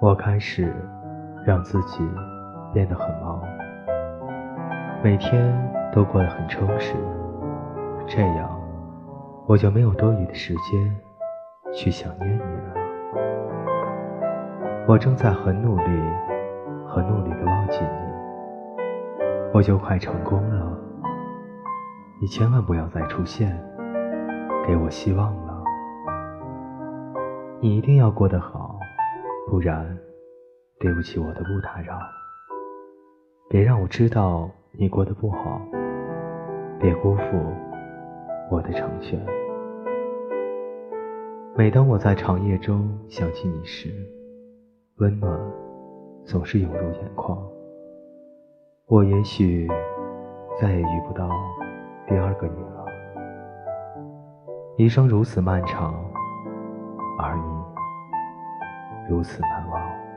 我开始让自己变得很忙，每天都过得很充实，这样我就没有多余的时间去想念你了。我正在很努力、很努力的忘记你，我就快成功了。你千万不要再出现，给我希望了。你一定要过得好，不然对不起我的不打扰。别让我知道你过得不好，别辜负我的成全。每当我在长夜中想起你时，温暖总是涌入眼眶。我也许再也遇不到第二个你了。一生如此漫长，而你如此难忘。